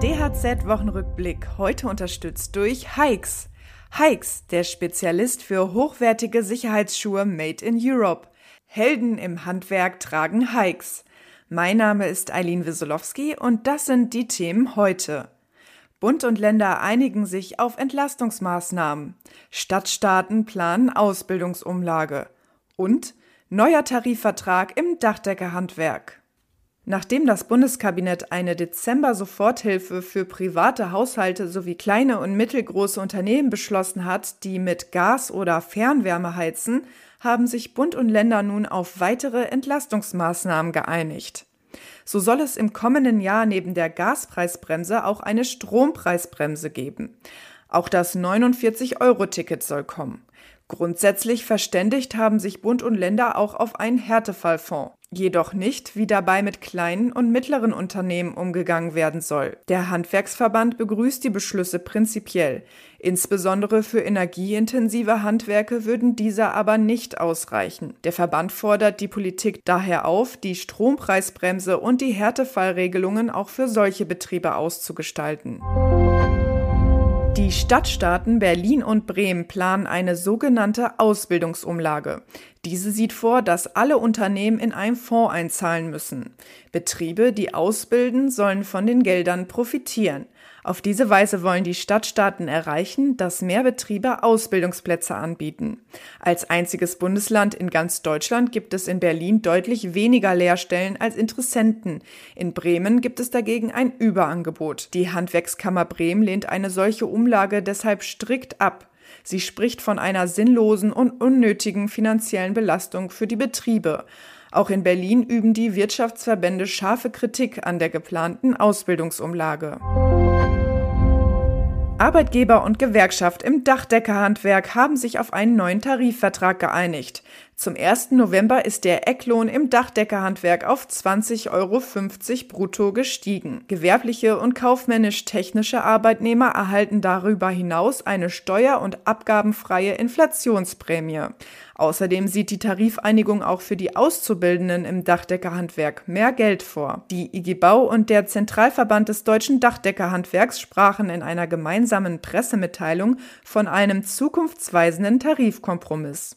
DHZ-Wochenrückblick, heute unterstützt durch Hikes. Hikes, der Spezialist für hochwertige Sicherheitsschuhe made in Europe. Helden im Handwerk tragen Hikes. Mein Name ist Eileen Wieselowski und das sind die Themen heute. Bund und Länder einigen sich auf Entlastungsmaßnahmen. Stadtstaaten planen Ausbildungsumlage. Und neuer Tarifvertrag im Dachdeckerhandwerk. Nachdem das Bundeskabinett eine Dezember-Soforthilfe für private Haushalte sowie kleine und mittelgroße Unternehmen beschlossen hat, die mit Gas oder Fernwärme heizen, haben sich Bund und Länder nun auf weitere Entlastungsmaßnahmen geeinigt. So soll es im kommenden Jahr neben der Gaspreisbremse auch eine Strompreisbremse geben. Auch das 49-Euro-Ticket soll kommen. Grundsätzlich verständigt haben sich Bund und Länder auch auf einen Härtefallfonds. Jedoch nicht, wie dabei mit kleinen und mittleren Unternehmen umgegangen werden soll. Der Handwerksverband begrüßt die Beschlüsse prinzipiell. Insbesondere für energieintensive Handwerke würden diese aber nicht ausreichen. Der Verband fordert die Politik daher auf, die Strompreisbremse und die Härtefallregelungen auch für solche Betriebe auszugestalten. Die Stadtstaaten Berlin und Bremen planen eine sogenannte Ausbildungsumlage. Diese sieht vor, dass alle Unternehmen in einen Fonds einzahlen müssen. Betriebe, die ausbilden, sollen von den Geldern profitieren. Auf diese Weise wollen die Stadtstaaten erreichen, dass mehr Betriebe Ausbildungsplätze anbieten. Als einziges Bundesland in ganz Deutschland gibt es in Berlin deutlich weniger Lehrstellen als Interessenten. In Bremen gibt es dagegen ein Überangebot. Die Handwerkskammer Bremen lehnt eine solche Umlage deshalb strikt ab. Sie spricht von einer sinnlosen und unnötigen finanziellen Belastung für die Betriebe. Auch in Berlin üben die Wirtschaftsverbände scharfe Kritik an der geplanten Ausbildungsumlage. Arbeitgeber und Gewerkschaft im Dachdeckerhandwerk haben sich auf einen neuen Tarifvertrag geeinigt. Zum 1. November ist der Ecklohn im Dachdeckerhandwerk auf 20,50 Euro brutto gestiegen. Gewerbliche und kaufmännisch-technische Arbeitnehmer erhalten darüber hinaus eine steuer- und abgabenfreie Inflationsprämie. Außerdem sieht die Tarifeinigung auch für die Auszubildenden im Dachdeckerhandwerk mehr Geld vor. Die IG Bau und der Zentralverband des deutschen Dachdeckerhandwerks sprachen in einer gemeinsamen Pressemitteilung von einem zukunftsweisenden Tarifkompromiss.